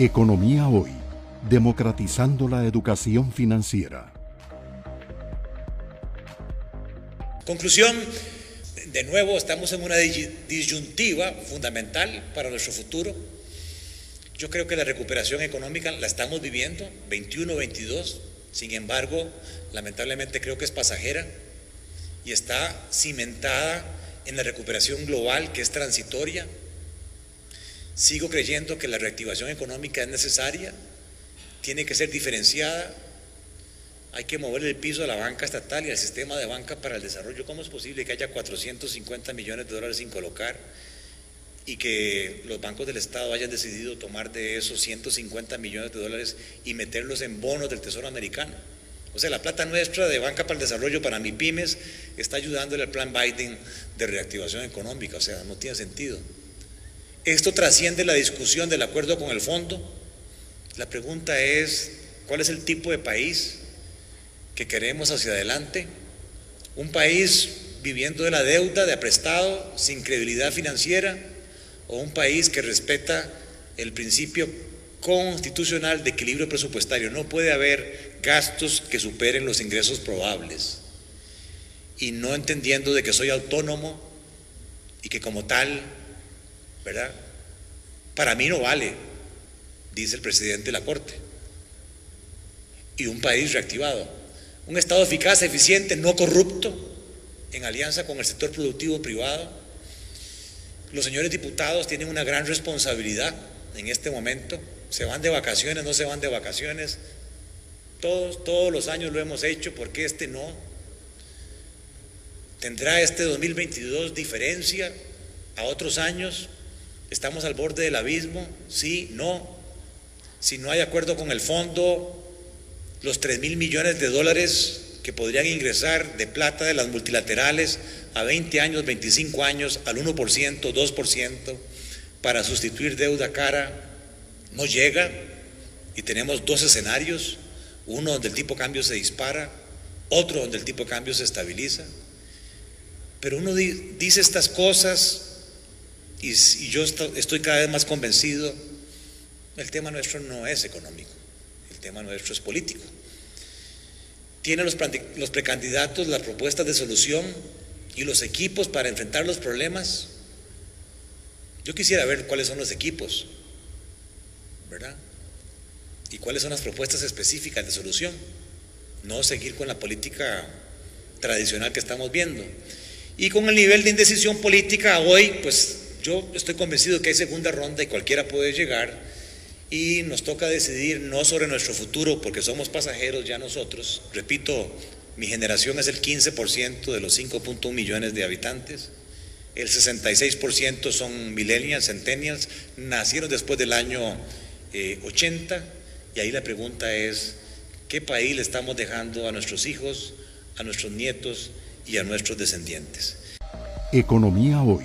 Economía Hoy, democratizando la educación financiera. Conclusión, de nuevo estamos en una disyuntiva fundamental para nuestro futuro. Yo creo que la recuperación económica la estamos viviendo, 21-22, sin embargo, lamentablemente creo que es pasajera y está cimentada en la recuperación global que es transitoria, Sigo creyendo que la reactivación económica es necesaria, tiene que ser diferenciada, hay que mover el piso a la banca estatal y al sistema de banca para el desarrollo. ¿Cómo es posible que haya 450 millones de dólares sin colocar y que los bancos del Estado hayan decidido tomar de esos 150 millones de dólares y meterlos en bonos del Tesoro americano? O sea, la plata nuestra de Banca para el Desarrollo para MIPIMES está ayudándole al plan Biden de reactivación económica. O sea, no tiene sentido. Esto trasciende la discusión del acuerdo con el fondo. La pregunta es, ¿cuál es el tipo de país que queremos hacia adelante? ¿Un país viviendo de la deuda, de aprestado, sin credibilidad financiera? ¿O un país que respeta el principio constitucional de equilibrio presupuestario? No puede haber gastos que superen los ingresos probables. Y no entendiendo de que soy autónomo y que como tal ¿verdad? Para mí no vale, dice el presidente de la Corte. Y un país reactivado, un Estado eficaz, eficiente, no corrupto, en alianza con el sector productivo privado. Los señores diputados tienen una gran responsabilidad en este momento. Se van de vacaciones, no se van de vacaciones. Todos, todos los años lo hemos hecho, porque este no? ¿Tendrá este 2022 diferencia a otros años? ¿Estamos al borde del abismo? Sí, no. Si no hay acuerdo con el fondo, los 3 mil millones de dólares que podrían ingresar de plata de las multilaterales a 20 años, 25 años, al 1%, 2%, para sustituir deuda cara, no llega y tenemos dos escenarios, uno donde el tipo de cambio se dispara, otro donde el tipo de cambio se estabiliza. Pero uno dice estas cosas y, yo estoy cada vez más convencido, el tema nuestro no es económico, el tema nuestro es político. Tiene los, los precandidatos las propuestas de solución y los equipos para enfrentar los problemas. Yo quisiera ver cuáles son los equipos, ¿verdad? Y cuáles son las propuestas específicas de solución. No seguir con la política tradicional que estamos viendo. Y con el nivel de indecisión política hoy, pues yo estoy convencido que hay segunda ronda y cualquiera puede llegar y nos toca decidir no sobre nuestro futuro porque somos pasajeros ya nosotros. Repito, mi generación es el 15% de los 5.1 millones de habitantes. El 66% son millennials, centennials, nacieron después del año 80 eh, y ahí la pregunta es, ¿qué país le estamos dejando a nuestros hijos, a nuestros nietos y a nuestros descendientes? Economía hoy